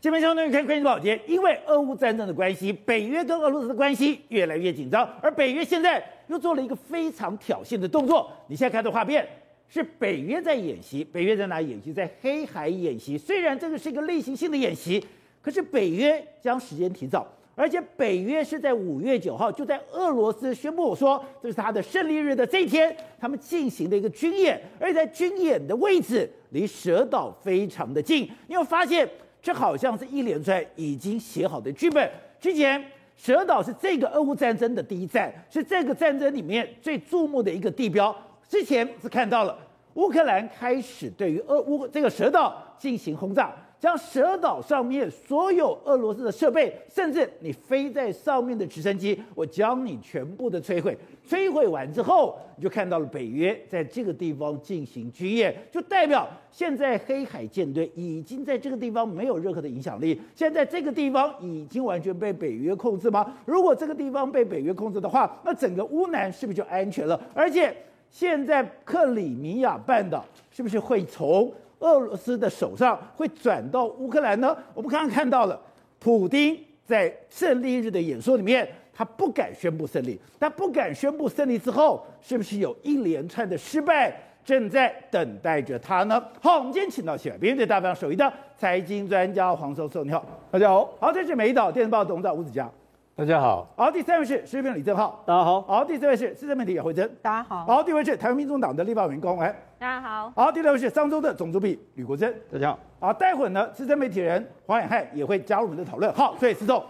这边相当于看《关键报》节，因为俄乌战争的关系，北约跟俄罗斯的关系越来越紧张，而北约现在又做了一个非常挑衅的动作。你现在看的画面是北约在演习，北约在哪演习？在黑海演习。虽然这个是一个例行性的演习，可是北约将时间提早，而且北约是在五月九号就在俄罗斯宣布说这是他的胜利日的这一天，他们进行了一个军演，而且在军演的位置离蛇岛非常的近，你会发现。这好像是一连串已经写好的剧本。之前，蛇岛是这个俄乌战争的第一站，是这个战争里面最注目的一个地标。之前是看到了乌克兰开始对于俄乌这个蛇岛进行轰炸。将蛇岛上面所有俄罗斯的设备，甚至你飞在上面的直升机，我将你全部的摧毁。摧毁完之后，你就看到了北约在这个地方进行军演，就代表现在黑海舰队已经在这个地方没有任何的影响力。现在这个地方已经完全被北约控制吗？如果这个地方被北约控制的话，那整个乌南是不是就安全了？而且现在克里米亚半岛是不是会从？俄罗斯的手上会转到乌克兰呢？我们刚刚看到了，普京在胜利日的演说里面，他不敢宣布胜利。他不敢宣布胜利之后，是不是有一连串的失败正在等待着他呢？好，我们今天请到喜来宾对大方首席的财经专家黄教授，你好，大家好。好，这是美丽岛电视报董事长吴子嘉。大家好，好，第三位是时事评李正浩，大家好，好，第四位是资深媒体姚惠珍，大家好，好，第五位是台湾民众党的立法委员高虹安，大家好，好，第六位是商周的总主笔吕国珍，大家好，好，待会儿呢，资深媒体人黄远汉也会加入我们的讨论，好，所以司总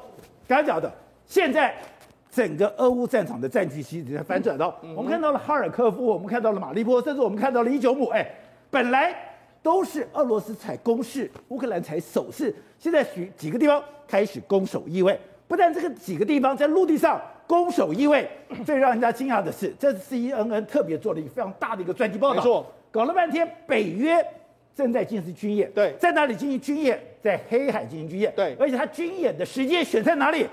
刚才讲的，现在整个俄乌战场的战局其实在反转到，嗯、我们看到了哈尔科夫，我们看到了马利波，甚至我们看到了伊久姆，哎，本来都是俄罗斯采攻势，乌克兰采守势，现在许几个地方开始攻守易位。不但这个几个地方在陆地上攻守易位，最让人家惊讶的是，这是 CNN 特别做了一个非常大的一个专题报道。没错，搞了半天，北约正在进行军演。对，在哪里进行军演？在黑海进行军演。对，而且他军演的时间选在哪里？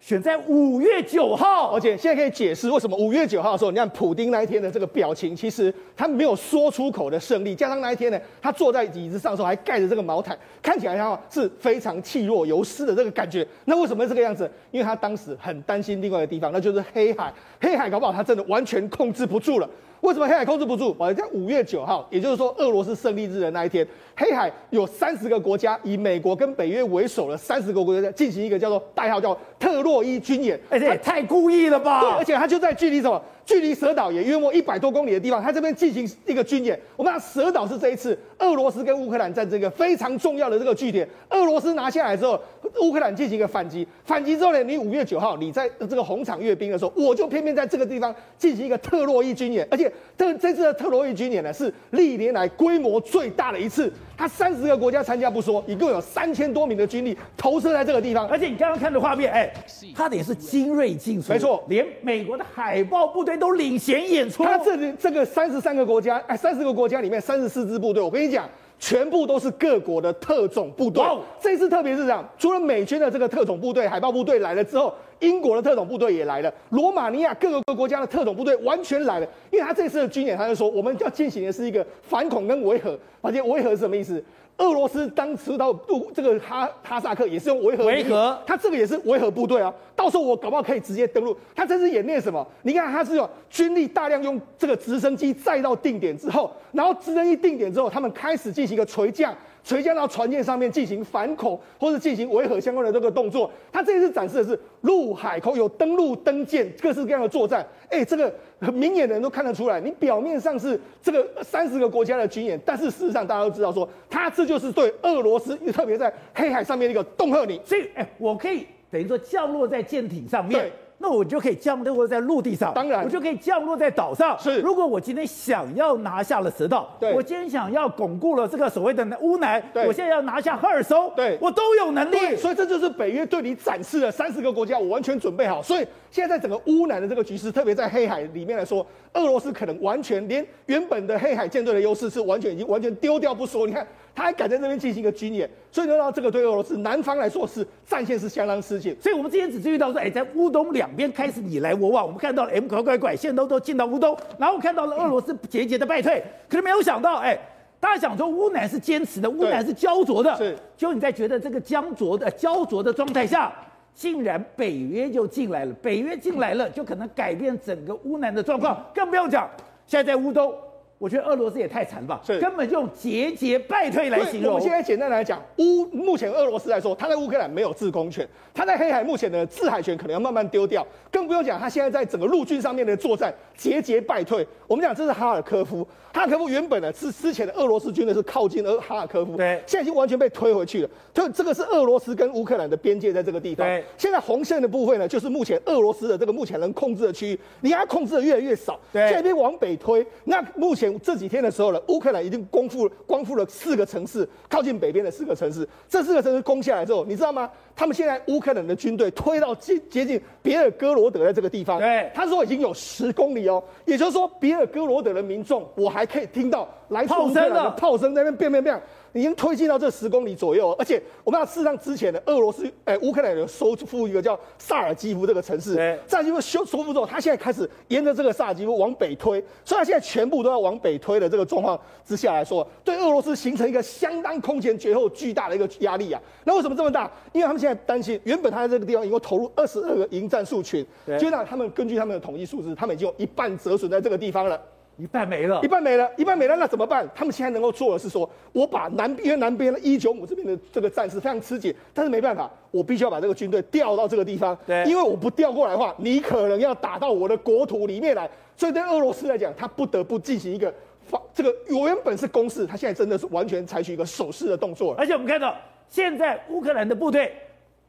选在五月九号，而且现在可以解释为什么五月九号的时候，你看普丁那一天的这个表情，其实他没有说出口的胜利，加上那一天呢，他坐在椅子上的时候还盖着这个毛毯，看起来像是非常气若游丝的这个感觉。那为什么这个样子？因为他当时很担心另外一个地方，那就是黑海，黑海搞不好他真的完全控制不住了。为什么黑海控制不住？我在五月九号，也就是说俄罗斯胜利日的那一天，黑海有三十个国家，以美国跟北约为首的三十个国家进行一个叫做代号叫特洛伊军演。哎，这也太故意了吧！对，而且它就在距离什么？距离蛇岛也约莫一百多公里的地方，他这边进行一个军演。我们讲蛇岛是这一次俄罗斯跟乌克兰战争一个非常重要的这个据点。俄罗斯拿下来之后，乌克兰进行一个反击。反击之后呢，你五月九号你在这个红场阅兵的时候，我就偏偏在这个地方进行一个特洛伊军演。而且这这次的特洛伊军演呢，是历年来规模最大的一次。它三十个国家参加不说，一共有三千多名的军力投射在这个地方。而且你刚刚看的画面，哎，他的也是精锐尽出，没错，连美国的海豹部队都领衔演出。他这里这个三十三个国家，哎，三十个国家里面三十四支部队，我跟你讲，全部都是各国的特种部队。这次特别是这样，除了美军的这个特种部队、海豹部队来了之后，英国的特种部队也来了，罗马尼亚各个国家的特种部队完全来了。因为他这次的军演，他就说我们要进行的是一个反恐跟维和，而且维和是什么意思？俄罗斯当时到这个哈哈萨克也是用维和，维和，他这个也是维和部队啊。到时候我搞不好可以直接登陆。他这是演练什么？你看他是用军力大量用这个直升机载到定点之后，然后直升机定点之后，他们开始进行一个垂降。垂降到船舰上面进行反恐或者进行维和相关的这个动作，他这一次展示的是陆海空有登陆登舰各式各样的作战。哎、欸，这个明眼的人都看得出来，你表面上是这个三十个国家的军演，但是事实上大家都知道说，他这就是对俄罗斯，特别在黑海上面的一个恫吓你。所以，哎、欸，我可以等于说降落在舰艇上面。那我就可以降落在陆地上，当然，我就可以降落在岛上。是，如果我今天想要拿下了蛇岛，对，我今天想要巩固了这个所谓的乌南，对，我现在要拿下赫尔松，对，我都有能力。所以这就是北约对你展示了三十个国家，我完全准备好。所以现在在整个乌南的这个局势，特别在黑海里面来说，俄罗斯可能完全连原本的黑海舰队的优势是完全已经完全丢掉不说。你看。他还敢在这边进行一个军演，所以呢，这个对俄罗斯南方来说是战线是相当吃紧。所以我们之前只注意到说，哎，在乌东两边开始你来我往，我们看到了 M 拐拐拐线都都进到乌东，然后看到了俄罗斯节节的败退，可是没有想到，哎，大家想说乌南是坚持的，乌南是焦灼的，是。就你在觉得这个僵灼的焦灼的状态下，竟然北约就进来了，北约进来了就可能改变整个乌南的状况，更不用讲现在在乌东。我觉得俄罗斯也太惨了吧，是根本就用节节败退来形容。我们现在简单来讲，乌目前俄罗斯来说，他在乌克兰没有制空权，他在黑海目前的制海权可能要慢慢丢掉，更不用讲他现在在整个陆军上面的作战节节败退。我们讲这是哈尔科夫，哈尔科夫原本呢是之前的俄罗斯军队是靠近俄哈尔科夫，对，现在已经完全被推回去了。这这个是俄罗斯跟乌克兰的边界在这个地方。对，现在红线的部分呢，就是目前俄罗斯的这个目前能控制的区域，你看它控制的越来越少，对，这边往北推。那目前这几天的时候呢。乌克兰已经光复光复了四个城市，靠近北边的四个城市。这四个城市攻下来之后，你知道吗？他们现在乌克兰的军队推到接接近别尔哥罗德的这个地方，对，他说已经有十公里哦，也就是说别尔哥罗德的民众，我还可以听到来自乌克兰的炮声在那边变变变。已经推进到这十公里左右，而且我们要事实上之前的俄罗斯，哎，乌克兰有收复一个叫萨尔基夫这个城市，萨尔基夫收收复之后，他现在开始沿着这个萨尔基夫往北推，所以他现在全部都要往北推的这个状况之下来说，对俄罗斯形成一个相当空前绝后巨大的一个压力啊。那为什么这么大？因为他们现在担心，原本他在这个地方已经投入二十二个营战术群，就让他们根据他们的统计数字，他们已经有一半折损在这个地方了。一半没了，一半没了，一半没了，那怎么办？他们现在能够做的是说，我把南边南边的一九五这边的这个战事非常吃紧，但是没办法，我必须要把这个军队调到这个地方，对，因为我不调过来的话，你可能要打到我的国土里面来，所以对俄罗斯来讲，他不得不进行一个发这个我原本是攻势，他现在真的是完全采取一个守势的动作，而且我们看到现在乌克兰的部队。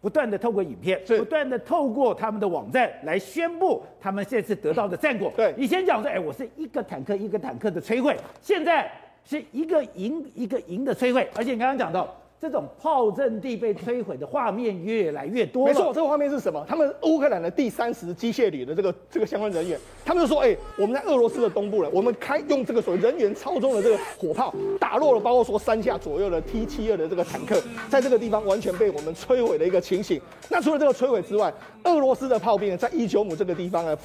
不断的透过影片，不断的透过他们的网站来宣布他们这次得到的战果。对，以前讲说，哎，我是一个坦克一个坦克的摧毁，现在是一个营一个营的摧毁，而且你刚刚讲到。这种炮阵地被摧毁的画面越来越多。没错，这个画面是什么？他们乌克兰的第三十机械旅的这个这个相关人员，他们就说：“哎，我们在俄罗斯的东部了，我们开用这个所谓人员操纵的这个火炮打落了，包括说三架左右的 T 七二的这个坦克，在这个地方完全被我们摧毁的一个情形。那除了这个摧毁之外，俄罗斯的炮兵呢，在伊久姆这个地方呢，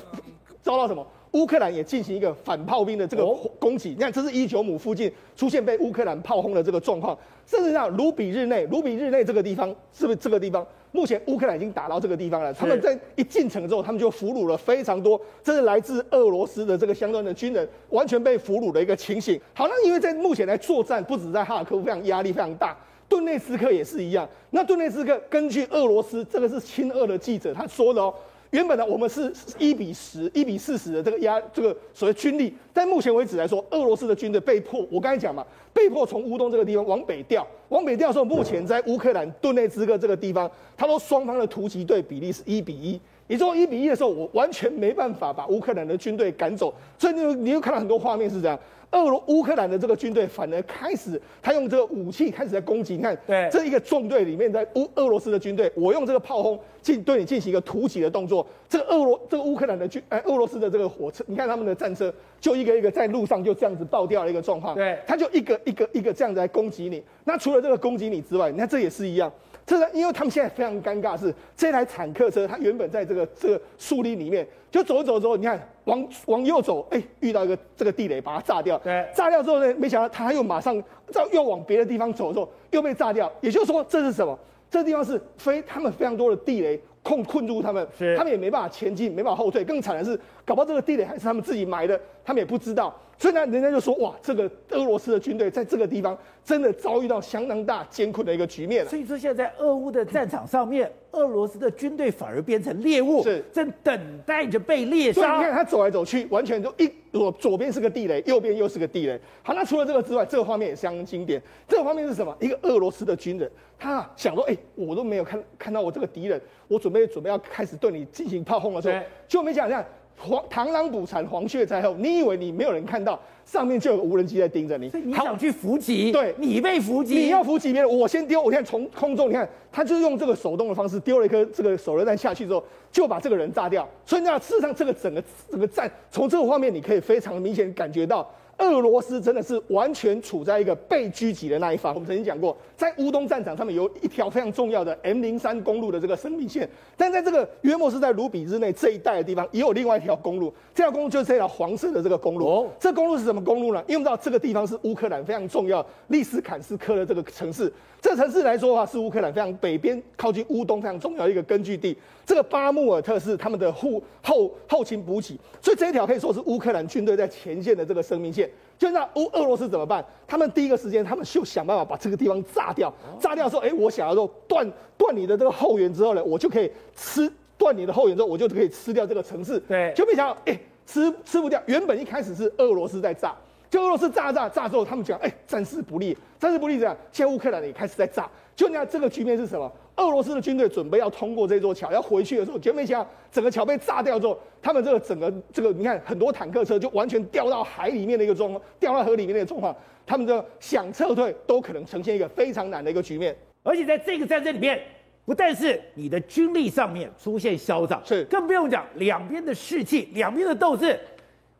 遭到什么？”乌克兰也进行一个反炮兵的这个攻击，你看，这是伊久姆附近出现被乌克兰炮轰的这个状况。甚至像，卢比日内，卢比日内这个地方是不是这个地方？目前乌克兰已经打到这个地方了。他们在一进城之后，他们就俘虏了非常多，这是来自俄罗斯的这个相关的军人，完全被俘虏的一个情形。好，那因为在目前来作战，不止在哈尔科夫非常压力非常大，顿内斯克也是一样。那顿内斯克根据俄罗斯这个是亲俄的记者他说的哦。原本呢，我们是一比十、一比四十的这个压，这个所谓军力。但目前为止来说，俄罗斯的军队被迫，我刚才讲嘛，被迫从乌东这个地方往北调。往北调的时候，目前在乌克兰顿内兹克这个地方，他说双方的突击队比例是一比一。你做一比一的时候，我完全没办法把乌克兰的军队赶走。所以你你又看到很多画面是这样。俄罗乌克兰的这个军队反而开始，他用这个武器开始在攻击。你看，对，这一个纵队里面在乌俄罗斯的军队，我用这个炮轰进对你进行一个突击的动作。这个俄罗这个乌克兰的军，哎，俄罗斯的这个火车，你看他们的战车就一个一个在路上就这样子爆掉了一个状况。对，他就一个一个一个这样子来攻击你。那除了这个攻击你之外，你看这也是一样。这个因为他们现在非常尴尬是，是这台坦克车，它原本在这个这个树林里面，就走一走之后，你看往往右走，哎，遇到一个这个地雷，把它炸掉。对，炸掉之后呢，没想到它又马上再又往别的地方走的时候，又被炸掉。也就是说，这是什么？这地方是非他们非常多的地雷困困住他们，他们也没办法前进，没办法后退。更惨的是，搞不好这个地雷还是他们自己埋的，他们也不知道。所以呢，人家就说哇，这个俄罗斯的军队在这个地方真的遭遇到相当大艰困的一个局面了。所以说，现在在俄乌的战场上面，俄罗斯的军队反而变成猎物，是正等待着被猎杀。你看他走来走去，完全就一左左边是个地雷，右边又是个地雷。好，那除了这个之外，这个画面也相当经典。这个画面是什么？一个俄罗斯的军人，他想说，哎，我都没有看看到我这个敌人，我准备准备要开始对你进行炮轰的时候，就没想到。黄螳螂捕蝉，黄雀在后。你以为你没有人看到，上面就有个无人机在盯着你。你想去伏击？对，你被伏击。你要伏击别人，我先丢。我现在从空中，你看，他就是用这个手动的方式丢了一颗这个手榴弹下去之后，就把这个人炸掉。所以那事实上，这个整个整个战，从这个画面你可以非常明显感觉到。俄罗斯真的是完全处在一个被狙击的那一方。我们曾经讲过，在乌东战场上面有一条非常重要的 M 零三公路的这个生命线，但在这个约莫是在卢比日内这一带的地方，也有另外一条公路。这条公路就是这条黄色的这个公路。哦，这公路是什么公路呢？因为我们知道这个地方是乌克兰非常重要利斯坎斯科的这个城市。这个城市来说的话，是乌克兰非常北边靠近乌东非常重要的一个根据地。这个巴穆尔特是他们的后后后勤补给，所以这一条可以说是乌克兰军队在前线的这个生命线。就那乌俄罗斯怎么办？他们第一个时间，他们就想办法把这个地方炸掉。炸掉说，哎，我想要说断断你的这个后援之后呢，我就可以吃断你的后援之后，我就可以吃掉这个城市。对，就没想到，哎，吃吃不掉。原本一开始是俄罗斯在炸，就俄罗斯炸炸炸之后，他们讲，哎，战事不利，战事不利这样。现在乌克兰也开始在炸。就你看这个局面是什么？俄罗斯的军队准备要通过这座桥，要回去的时候，结果没想到整个桥被炸掉之后，他们这个整个这个，你看很多坦克车就完全掉到海里面的一个状况，掉到河里面的一个状况，他们的想撤退都可能呈现一个非常难的一个局面。而且在这个战争里面，不但是你的军力上面出现消长，是更不用讲两边的士气、两边的斗志，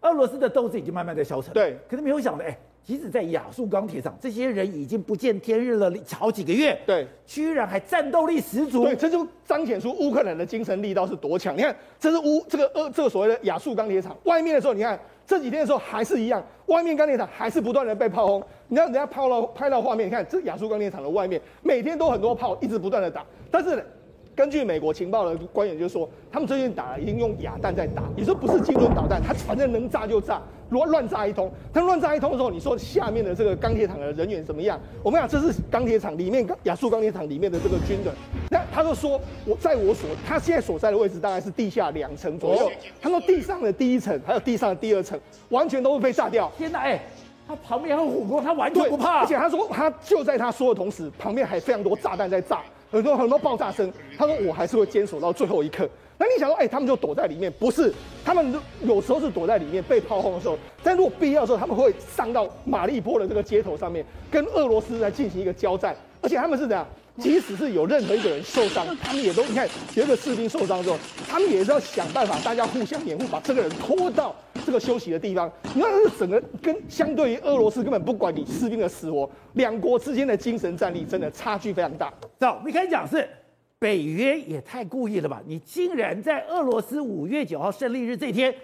俄罗斯的斗志已经慢慢在消沉。对，可是没有想到，哎。即使在亚速钢铁厂，这些人已经不见天日了好几个月，对，居然还战斗力十足，对，这就彰显出乌克兰的精神力道是多强。你看，这是乌这个呃这个所谓的亚速钢铁厂外面的时候，你看这几天的时候还是一样，外面钢铁厂还是不断的被炮轰。你看人家炮到拍到画面，你看这亚速钢铁厂的外面每天都很多炮一直不断的打，但是。根据美国情报的官员就说，他们最近打已经用哑弹在打，你说不是精准导弹，它反正能炸就炸，如果乱炸一通，他乱炸一通的时候，你说下面的这个钢铁厂的人员怎么样？我们讲这是钢铁厂里面亚速钢铁厂里面的这个军人，那他就说我在我所他现在所在的位置大概是地下两层左右，他说地上的第一层还有地上的第二层完全都会被炸掉。天哪，哎，他旁边还有火光，他完全不怕，而且他说他就在他说的同时，旁边还非常多炸弹在炸。很多很多爆炸声，他说我还是会坚守到最后一刻。那你想说，哎、他们就躲在里面？不是，他们有时候是躲在里面被炮轰的时候，但如果必要的时候，他们会上到马利波的这个街头上面，跟俄罗斯来进行一个交战。而且他们是怎样？即使是有任何一个人受伤，他们也都你看有一个士兵受伤之后，他们也是要想办法，大家互相掩护，把这个人拖到这个休息的地方。你看，整个跟相对于俄罗斯根本不管你士兵的死活，两国之间的精神战力真的差距非常大。走，我们开始讲是北约也太故意了吧？你竟然在俄罗斯五月九号胜利日这天，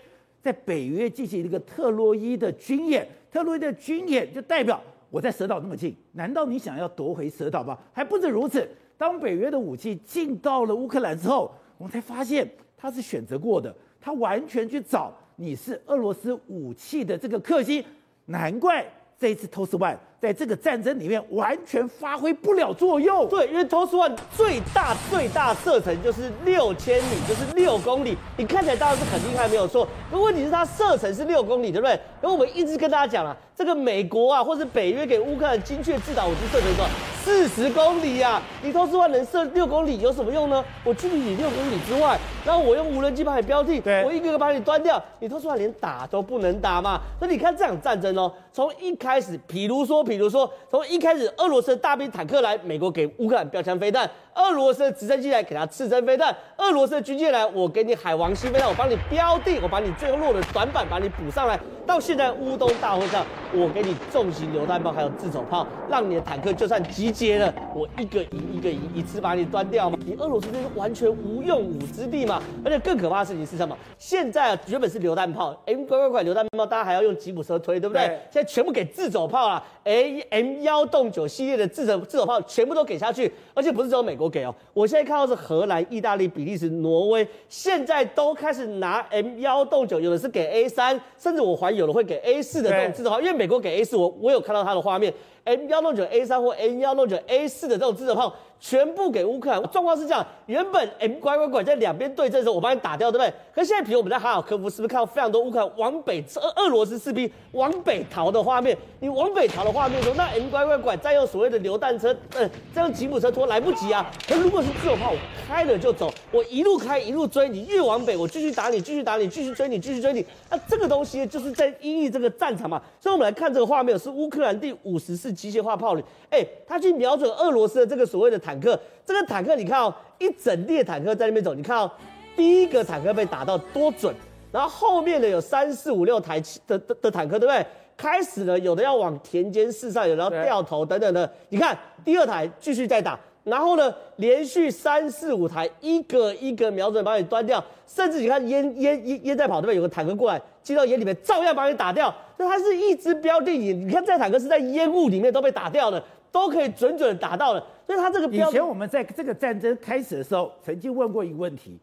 在北约进行一个特洛伊的军演，特洛伊的军演就代表。我在蛇岛那么近，难道你想要夺回蛇岛吗？还不止如此，当北约的武器进到了乌克兰之后，我们才发现他是选择过的，他完全去找你是俄罗斯武器的这个克星，难怪这一次 TOS One 在这个战争里面完全发挥不了作用。对，因为 TOS One 最大最大射程就是六千米，就是六公里，你看起来当然是很厉害，没有错。可问题是它射程是六公里，对不对？因为我们一直跟大家讲了。这个美国啊，或是北约给乌克兰精确制导武器射程多少？四十公里呀、啊！你 TOS One 能射六公里有什么用呢？我距离你六公里之外，然后我用无人机把你标定，我一个个把你端掉，你 TOS One 连打都不能打嘛？所以你看这场战争哦，从一开始，比如说，比如说，从一开始，俄罗斯的大兵坦克来，美国给乌克兰标枪飞弹。俄罗斯的直升机来给他刺针飞弹，俄罗斯的军舰来，我给你海王星飞弹，我帮你标定，我把你最后落的短板把你补上来。到现在乌东大会上，我给你重型榴弹炮，还有自走炮，让你的坦克就算集结了，我一个营一个营一次把你端掉嘛。你俄罗斯这是完全无用武之地嘛。而且更可怕的事情是什么？现在啊，原本是榴弹炮，M 乖乖拐榴弹炮，大家还要用吉普车推，对不对？对现在全部给自走炮了，A M 幺洞九系列的自走自走炮全部都给下去，而且不是只有美国。给哦，我现在看到是荷兰、意大利、比利时、挪威，现在都开始拿 M 幺洞九，有的是给 A 三，甚至我怀疑有的会给 A 四的这种自走炮，因为美国给 A 四，我我有看到它的画面，M 幺六九 A 三或 M 幺六九 A 四的这种自走炮。全部给乌克兰，状况是这样：原本 M 乖乖拐在两边对阵的时候，我帮你打掉，对不对？可现在，比如我们在哈尔科夫，是不是看到非常多乌克兰往北俄俄罗斯士兵往北逃的画面？你往北逃的画面中，那 M 乖乖拐再用所谓的榴弹车，呃，再用吉普车拖来不及啊。可如果是自走炮，开了就走，我一路开一路追你，越往北我继续打你，继续打你，继续追你，继续追你。那这个东西就是在因应这个战场嘛。所以我们来看这个画面，是乌克兰第五十式机械化炮旅，哎，他去瞄准俄罗斯的这个所谓的坦坦克。这个坦克，你看哦，一整列坦克在那边走，你看哦，第一个坦克被打到多准，然后后面的有三四五六台的的的坦克，对不对？开始了，有的要往田间试上，有的要掉头等等的。你看第二台继续在打，然后呢，连续三四五台一个一个瞄准把你端掉，甚至你看烟烟烟烟在跑，对不对？有个坦克过来进到烟里面，照样把你打掉。那它是一支标定，你你看这坦克是在烟雾里面都被打掉的，都可以准准打到了。所以他这个标。以前我们在这个战争开始的时候，曾经问过一个问题：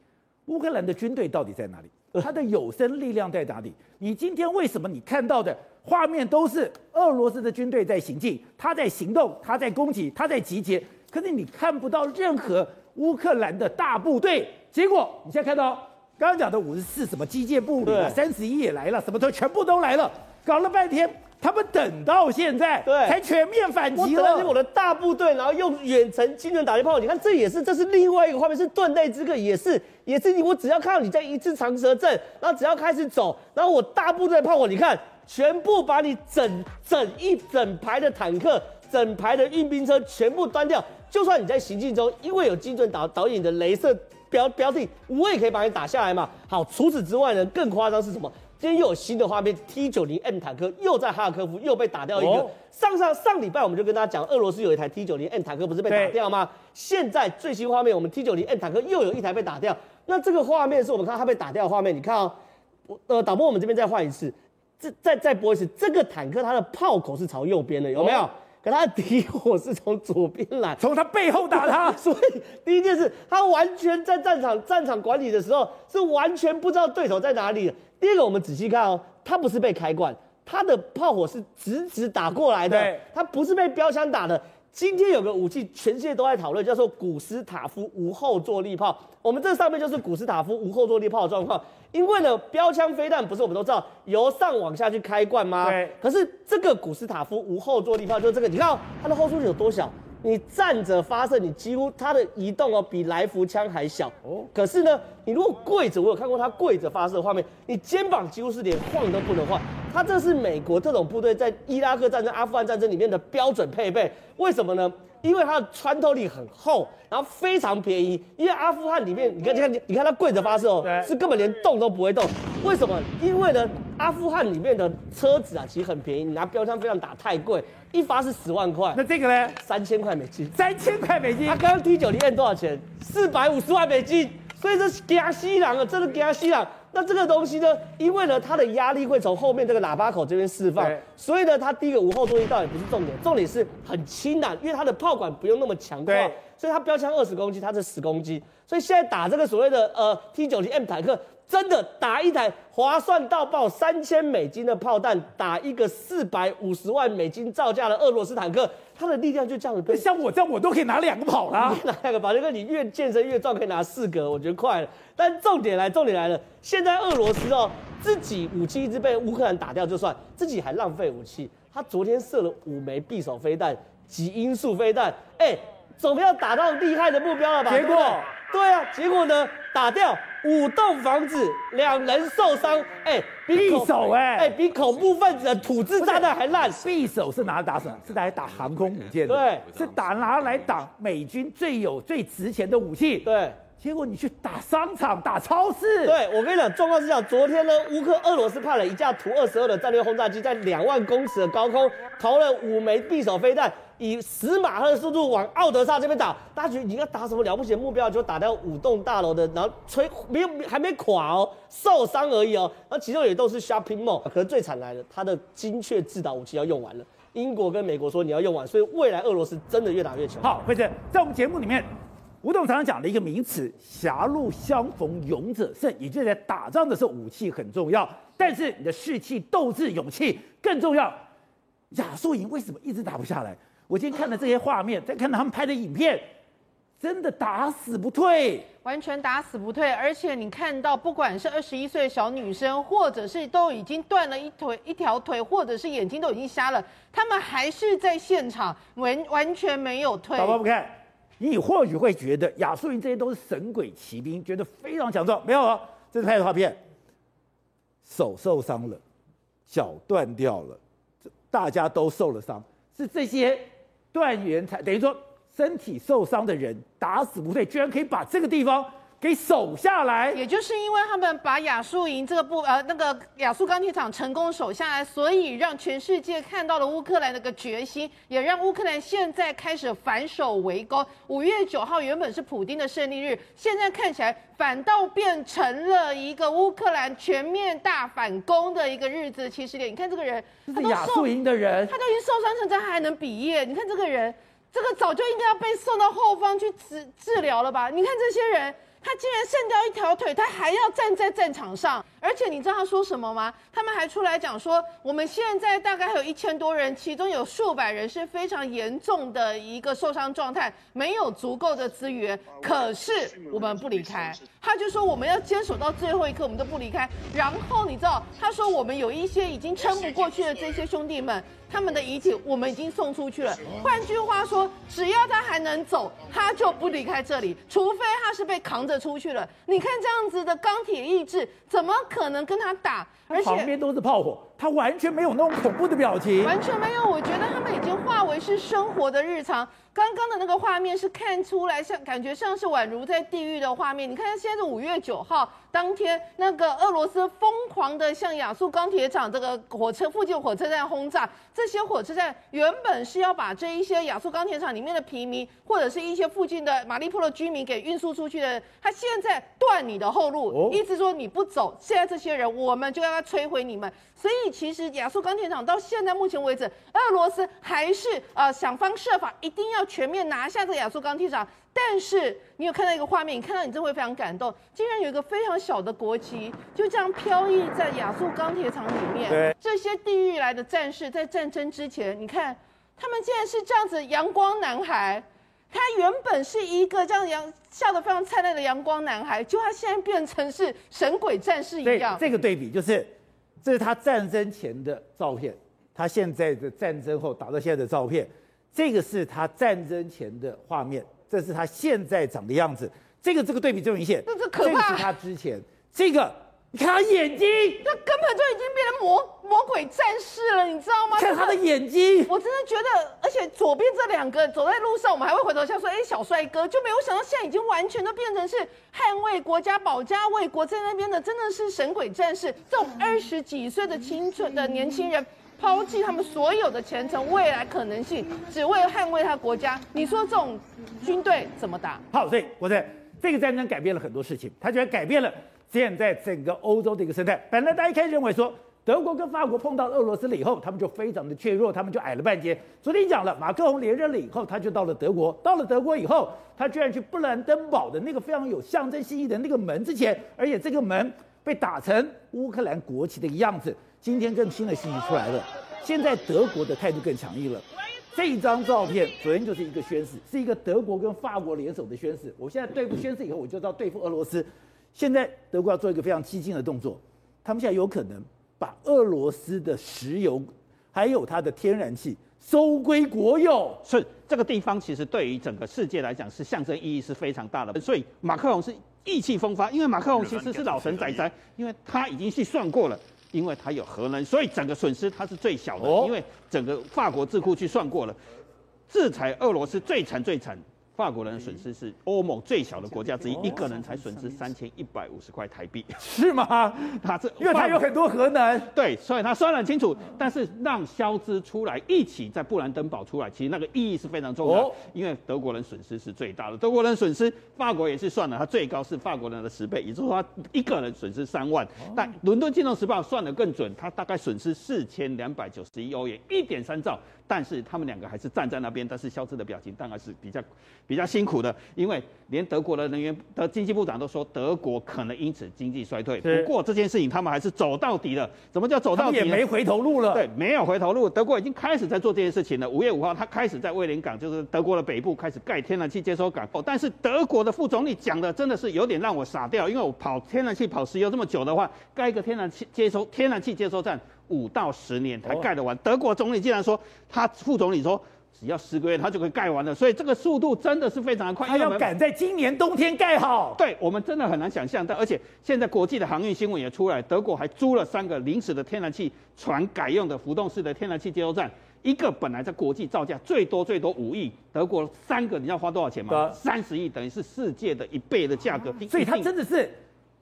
乌克兰的军队到底在哪里？他的有生力量在哪里？你今天为什么你看到的画面都是俄罗斯的军队在行进，他在行动，他在攻击，他在集结，可是你看不到任何乌克兰的大部队。结果你现在看到刚刚讲的五十四什么机械部队，三十一也来了，什么都全部都来了，搞了半天。他们等到现在，对，才全面反击了。我的大部队，然后用远程精准打击炮，你看这也是，这是另外一个画面，是盾内之刻，也是，也是你。我只要看到你在一次长蛇阵，然后只要开始走，然后我大部队炮火，你看，全部把你整整一整排的坦克、整排的运兵车全部端掉。就算你在行进中，因为有精准导导引的镭射标标定，我也可以把你打下来嘛。好，除此之外呢，更夸张是什么？今天又有新的画面，T 九零 M 坦克又在哈尔科夫又被打掉一个。上上上礼拜我们就跟大家讲，俄罗斯有一台 T 九零 M 坦克不是被打掉吗？现在最新画面，我们 T 九零 M 坦克又有一台被打掉。那这个画面是我们看它被打掉的画面，你看哦，呃，导播我们这边再换一次，这再再播一次，这个坦克它的炮口是朝右边的，有没有？可他的敌火是从左边来，从他背后打他。所以第一件事，他完全在战场战场管理的时候是完全不知道对手在哪里的。第二个，我们仔细看哦，他不是被开罐，他的炮火是直直打过来的，他不是被标枪打的。今天有个武器，全世界都在讨论，叫做古斯塔夫无后坐力炮。我们这上面就是古斯塔夫无后坐力炮的状况。因为呢，标枪飞弹不是我们都知道由上往下去开罐吗？对。可是这个古斯塔夫无后坐力炮就是这个，你看哦，它的后坐力有多小？你站着发射，你几乎它的移动哦比来福枪还小哦。可是呢，你如果跪着，我有看过它跪着发射的画面，你肩膀几乎是连晃都不能晃。它这是美国特种部队在伊拉克战争、阿富汗战争里面的标准配备。为什么呢？因为它的穿透力很厚，然后非常便宜。因为阿富汗里面，你看，你看，你看它跪着发射哦，是根本连动都不会动。为什么？因为呢，阿富汗里面的车子啊，其实很便宜，你拿标枪非常打太贵，一发是十万块。那这个呢？三千块美金。三千块美金。他刚刚 T 九零 N 多少钱？四百五十万美金。所以这是加西朗啊，真的加西朗。那这个东西呢，因为呢，它的压力会从后面这个喇叭口这边释放，所以呢，它第一个无后坐力倒也不是重点，重点是很轻的，因为它的炮管不用那么强化，所以它标枪二十公斤，它是十公斤，所以现在打这个所谓的呃 T 九零 M 坦克，真的打一台划算到爆三千美金的炮弹，打一个四百五十万美金造价的俄罗斯坦克。它的力量就这样子，像我这样，我都可以拿两个跑了。拿两个跑，就跟你越健身越壮，可以拿四个，我觉得快了。但重点来，重点来了，现在俄罗斯哦，自己武器一直被乌克兰打掉就算，自己还浪费武器。他昨天射了五枚匕首飞弹、极音速飞弹，哎，总要打到厉害的目标了吧？结果，对啊，结果呢？打掉五栋房子，两人受伤。哎，匕首哎，哎，比恐怖分子的土制炸弹还烂。匕首是拿来打什么？是拿来打航空母舰的。对，是打拿来挡美军最有最值钱的武器。对。结果你去打商场、打超市。对，我跟你讲，状况是这样：昨天呢，乌克俄罗斯派了一架图二十二的战略轰炸机，在两万公尺的高空投了五枚匕首飞弹，以十马赫的速度往奥德萨这边打。大家觉得你要打什么了不起的目标？就打掉五栋大楼的，然后吹没有还没垮哦，受伤而已哦。然后其中也都是 shopping mall。可是最惨来了，他的精确制导武器要用完了。英国跟美国说你要用完，所以未来俄罗斯真的越打越强。好，辉正，在我们节目里面。吴董常常讲的一个名词“狭路相逢勇者胜”，也就是在打仗的时候武器很重要，但是你的士气、斗志、勇气更重要。亚速营为什么一直打不下来？我今天看了这些画面，再看他们拍的影片，真的打死不退，完全打死不退。而且你看到，不管是二十一岁的小女生，或者是都已经断了一腿、一条腿，或者是眼睛都已经瞎了，他们还是在现场，完完全没有退。宝宝不看。你或许会觉得亚素营这些都是神鬼骑兵，觉得非常强壮。没有啊，这是拍的画片，手受伤了，脚断掉了，大家都受了伤。是这些断垣才等于说身体受伤的人打死不退，居然可以把这个地方给守下来，也就是因为他们把亚速营这个部呃那个亚速钢铁厂成功守下来，所以让全世界看到了乌克兰那个决心，也让乌克兰现在开始反守为攻。五月九号原本是普丁的胜利日，现在看起来反倒变成了一个乌克兰全面大反攻的一个日子其实点。你看这个人，这是亚速营的人，他都已经受伤成这样，还能比业？你看这个人，这个早就应该要被送到后方去治治疗了吧？你看这些人。他竟然剩掉一条腿，他还要站在战场上，而且你知道他说什么吗？他们还出来讲说，我们现在大概还有一千多人，其中有数百人是非常严重的一个受伤状态，没有足够的资源，可是我们不离开。他就说我们要坚守到最后一刻，我们都不离开。然后你知道，他说我们有一些已经撑不过去的这些兄弟们。他们的遗体我们已经送出去了。换句话说，只要他还能走，他就不离开这里，除非他是被扛着出去了。你看这样子的钢铁意志，怎么可能跟他打？而且旁边都是炮火，他完全没有那种恐怖的表情，完全没有。我觉得他们已经化为是生活的日常。刚刚的那个画面是看出来像，感觉像是宛如在地狱的画面。你看，现在是五月九号当天，那个俄罗斯疯狂的向亚速钢铁厂这个火车附近火车站轰炸。这些火车站原本是要把这一些亚速钢铁厂里面的平民，或者是一些附近的马利波的居民给运输出去的。他现在断你的后路，意思说你不走，现在这些人我们就要摧毁你们。所以其实亚速钢铁厂到现在目前为止，俄罗斯还是呃想方设法一定要全面拿下这个亚速钢铁厂。但是你有看到一个画面，你看到你真会非常感动，竟然有一个非常小的国旗就这样飘逸在亚速钢铁厂里面。对，这些地狱来的战士在战争之前，你看他们竟然是这样子阳光男孩，他原本是一个这样阳笑得非常灿烂的阳光男孩，就他现在变成是神鬼战士一样。这个对比就是。这是他战争前的照片，他现在的战争后打到现在的照片，这个是他战争前的画面，这是他现在长的样子，这个这个对比最明显。这是可怕。这个是他之前，这个。你看他眼睛，他根本就已经变成魔魔鬼战士了，你知道吗？看他的眼睛，我真的觉得，而且左边这两个走在路上，我们还会回头笑说：“哎，小帅哥。”就没有想到现在已经完全都变成是捍卫国家、保家卫国在那边的，真的是神鬼战士。这种二十几岁的青春的年轻人，抛弃他们所有的前程、未来可能性，只为捍卫他国家。你说这种军队怎么打？好，所以我在这个战争改变了很多事情，他居然改变了。现在整个欧洲的一个生态，本来大家一开始认为说，德国跟法国碰到俄罗斯了以后，他们就非常的怯弱，他们就矮了半截。昨天讲了，马克龙连任了以后，他就到了德国，到了德国以后，他居然去布兰登堡的那个非常有象征意义的那个门之前，而且这个门被打成乌克兰国旗的样子。今天更新的信息出来了，现在德国的态度更强硬了。这张照片昨天就是一个宣誓，是一个德国跟法国联手的宣誓。我现在对付宣誓以后，我就知道对付俄罗斯。现在德国要做一个非常激进的动作，他们现在有可能把俄罗斯的石油还有它的天然气收归国有。是这个地方其实对于整个世界来讲是象征意义是非常大的。所以马克龙是意气风发，因为马克龙其实是老神在在，因为他已经去算过了，因为他有核能，所以整个损失他是最小的。因为整个法国智库去算过了，制裁俄罗斯最惨最惨。法国人的损失是欧盟最小的国家之一，一个人才损失三千一百五十块台币，是吗？他这因为他有很多核能，对，所以他算得很清楚。但是让肖兹出来一起在布兰登堡出来，其实那个意义是非常重要，因为德国人损失是最大的。德国人损失，法国也是算了，他最高是法国人的十倍，也就是说他一个人损失三万。但伦敦金融时报算得更准，他大概损失四千两百九十一欧元，一点三兆。但是他们两个还是站在那边，但是肖兹的表情当然是比较比较辛苦的，因为连德国的能源的经济部长都说德国可能因此经济衰退。不过这件事情他们还是走到底了。怎么叫走到底？也没回头路了。对，没有回头路。德国已经开始在做这件事情了。五月五号，他开始在威廉港，就是德国的北部开始盖天然气接收港。哦，但是德国的副总理讲的真的是有点让我傻掉，因为我跑天然气跑石油这么久的话，盖一个天然气接收天然气接收站。五到十年才盖得完。德国总理竟然说，他副总理说，只要十个月他就可以盖完了。所以这个速度真的是非常的快。他要赶在今年冬天盖好。对，我们真的很难想象。但而且现在国际的航运新闻也出来，德国还租了三个临时的天然气船改用的浮动式的天然气接收站。一个本来在国际造价最多最多五亿，德国三个你要花多少钱吗？三十亿，等于是世界的一倍的价格。所以它真的是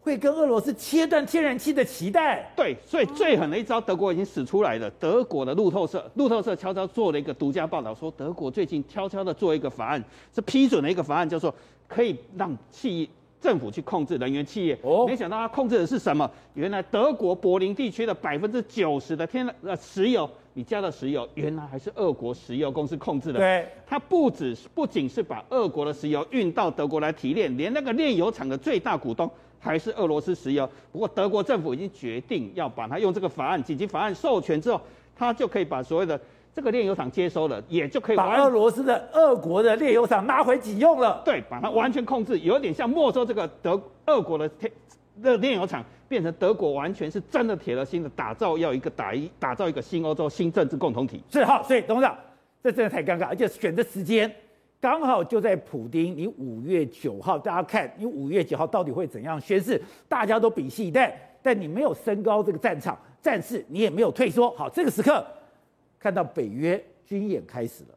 会跟俄罗斯切断天然气的脐带。对，所以最狠的一招，德国已经使出来了。德国的路透社，路透社悄悄做了一个独家报道，说德国最近悄悄的做一个法案，是批准了一个法案，叫做可以让企业。政府去控制能源企业，哦，没想到他控制的是什么？原来德国柏林地区的百分之九十的天然呃石油，你加的石油，原来还是俄国石油公司控制的。对，他不止不仅是把俄国的石油运到德国来提炼，连那个炼油厂的最大股东还是俄罗斯石油。不过德国政府已经决定要把它用这个法案紧急法案授权之后，它就可以把所谓的。这个炼油厂接收了，也就可以把俄罗斯的俄国的炼油厂拿回己用了。对，把它完全控制，有点像没收这个德俄国的天的炼油厂，变成德国完全是真的铁了心的打造要一个打一打造一个新欧洲新政治共同体。是好，所以董事长，这真的太尴尬，而且选的时间刚好就在普丁，你五月九号，大家看你五月九号到底会怎样宣誓，大家都屏息以待。但你没有升高这个战场，战事你也没有退缩。好，这个时刻。看到北约军演开始了，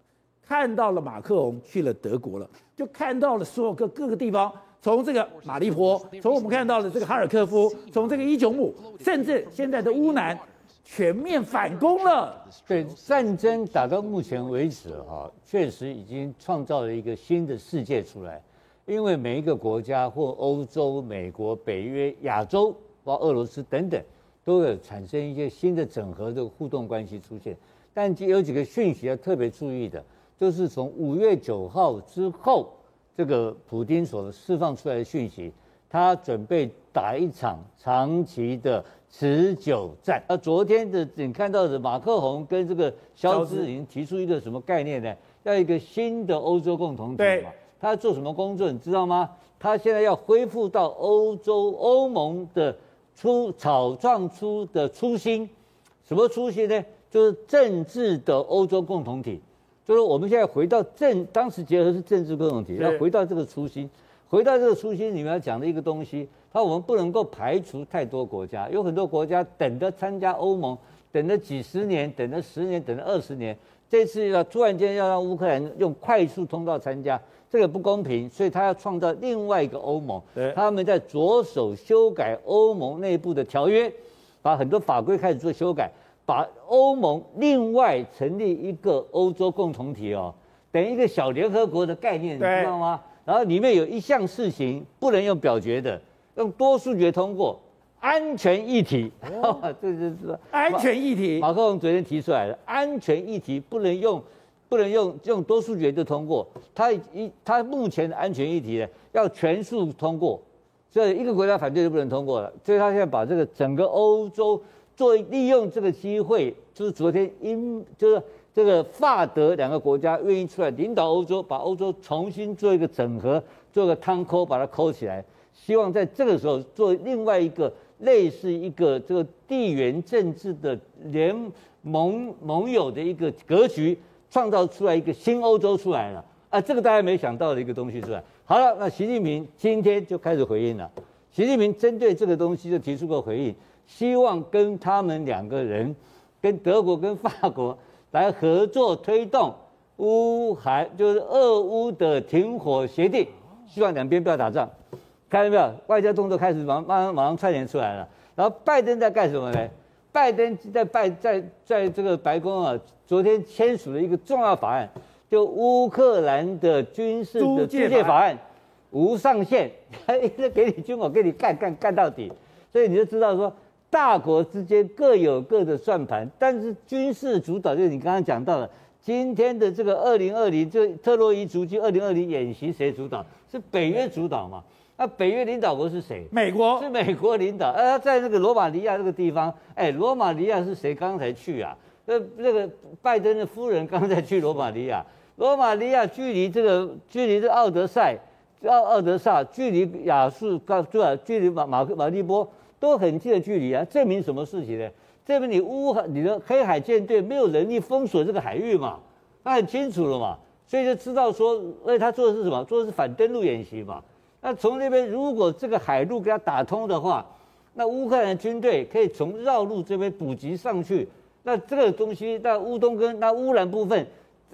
看到了马克龙去了德国了，就看到了所有各各个地方，从这个马利坡，从我们看到的这个哈尔科夫，从这个伊久姆，甚至现在的乌南，全面反攻了。对，战争打到目前为止，哈，确实已经创造了一个新的世界出来，因为每一个国家或欧洲、美国、北约、亚洲，包括俄罗斯等等，都有产生一些新的整合的互动关系出现。但有几个讯息要特别注意的，就是从五月九号之后，这个普丁所释放出来的讯息，他准备打一场长期的持久战。而昨天的你看到的马克宏跟这个肖兹已经提出一个什么概念呢？要一个新的欧洲共同体嘛？他要做什么工作？你知道吗？他现在要恢复到欧洲欧盟的初草创出的初心，什么初心呢？就是政治的欧洲共同体，就是我们现在回到政，当时结合是政治共同体，要回到这个初心，回到这个初心里面要讲的一个东西，它我们不能够排除太多国家，有很多国家等着参加欧盟，等了几十年，等了十年，等了二十年，这次要突然间要让乌克兰用快速通道参加，这个不公平，所以他要创造另外一个欧盟，他们在着手修改欧盟内部的条约，把很多法规开始做修改。把欧盟另外成立一个欧洲共同体哦，等于一个小联合国的概念，你知道吗？然后里面有一项事情不能用表决的，用多数决通过，安全议题。哦，这就是安全议题。马克龙昨天提出来的安全议题不能用，不能用用多数决就通过。他一他目前的安全议题呢，要全数通过，所以一个国家反对就不能通过了。所以他现在把这个整个欧洲。做利用这个机会，就是昨天英就是这个法德两个国家愿意出来领导欧洲，把欧洲重新做一个整合，做个汤沟，把它抠起来。希望在这个时候做另外一个类似一个这个地缘政治的联盟盟友的一个格局，创造出来一个新欧洲出来了啊！这个大家没想到的一个东西出来。好了，那习近平今天就开始回应了。习近平针对这个东西就提出过回应。希望跟他们两个人，跟德国跟法国来合作推动乌海，就是俄乌的停火协定，希望两边不要打仗，看到没有？外交动作开始马马上马上串联出来了。然后拜登在干什么呢？拜登在拜在在这个白宫啊，昨天签署了一个重要法案，就乌克兰的军事的租借法案，无上限，他 一直给你军火，给你干干干到底，所以你就知道说。大国之间各有各的算盘，但是军事主导就是你刚刚讲到了，今天的这个二零二零这特洛伊足迹二零二零演习谁主导？是北约主导嘛？那北约领导国是谁？美国是美国领导。呃，在那个罗马尼亚这个地方，哎，罗马尼亚是谁刚才去啊？那那个拜登的夫人刚才去罗马尼亚，罗马尼亚距离这个距离这奥德赛奥奥德萨，距离亚速高对吧？距离马马马利波。都很近的距离啊，证明什么事情呢？证明你乌海，你的黑海舰队没有能力封锁这个海域嘛？他很清楚了嘛，所以就知道说，而且他做的是什么？做的是反登陆演习嘛。那从那边如果这个海路给他打通的话，那乌克兰军队可以从绕路这边补给上去，那这个东西，那乌东跟那乌兰部分，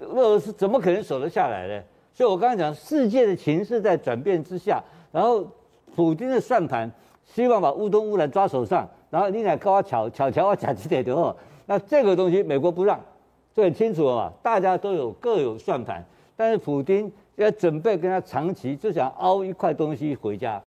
俄罗斯怎么可能守得下来呢？所以我刚才讲，世界的情势在转变之下，然后普京的算盘，希望把乌东乌兰抓手上，然后你俩跟我巧巧巧我讲几点的话，那这个东西美国不让，这很清楚了嘛，大家都有各有算盘，但是普京要准备跟他长期就想凹一块东西回家。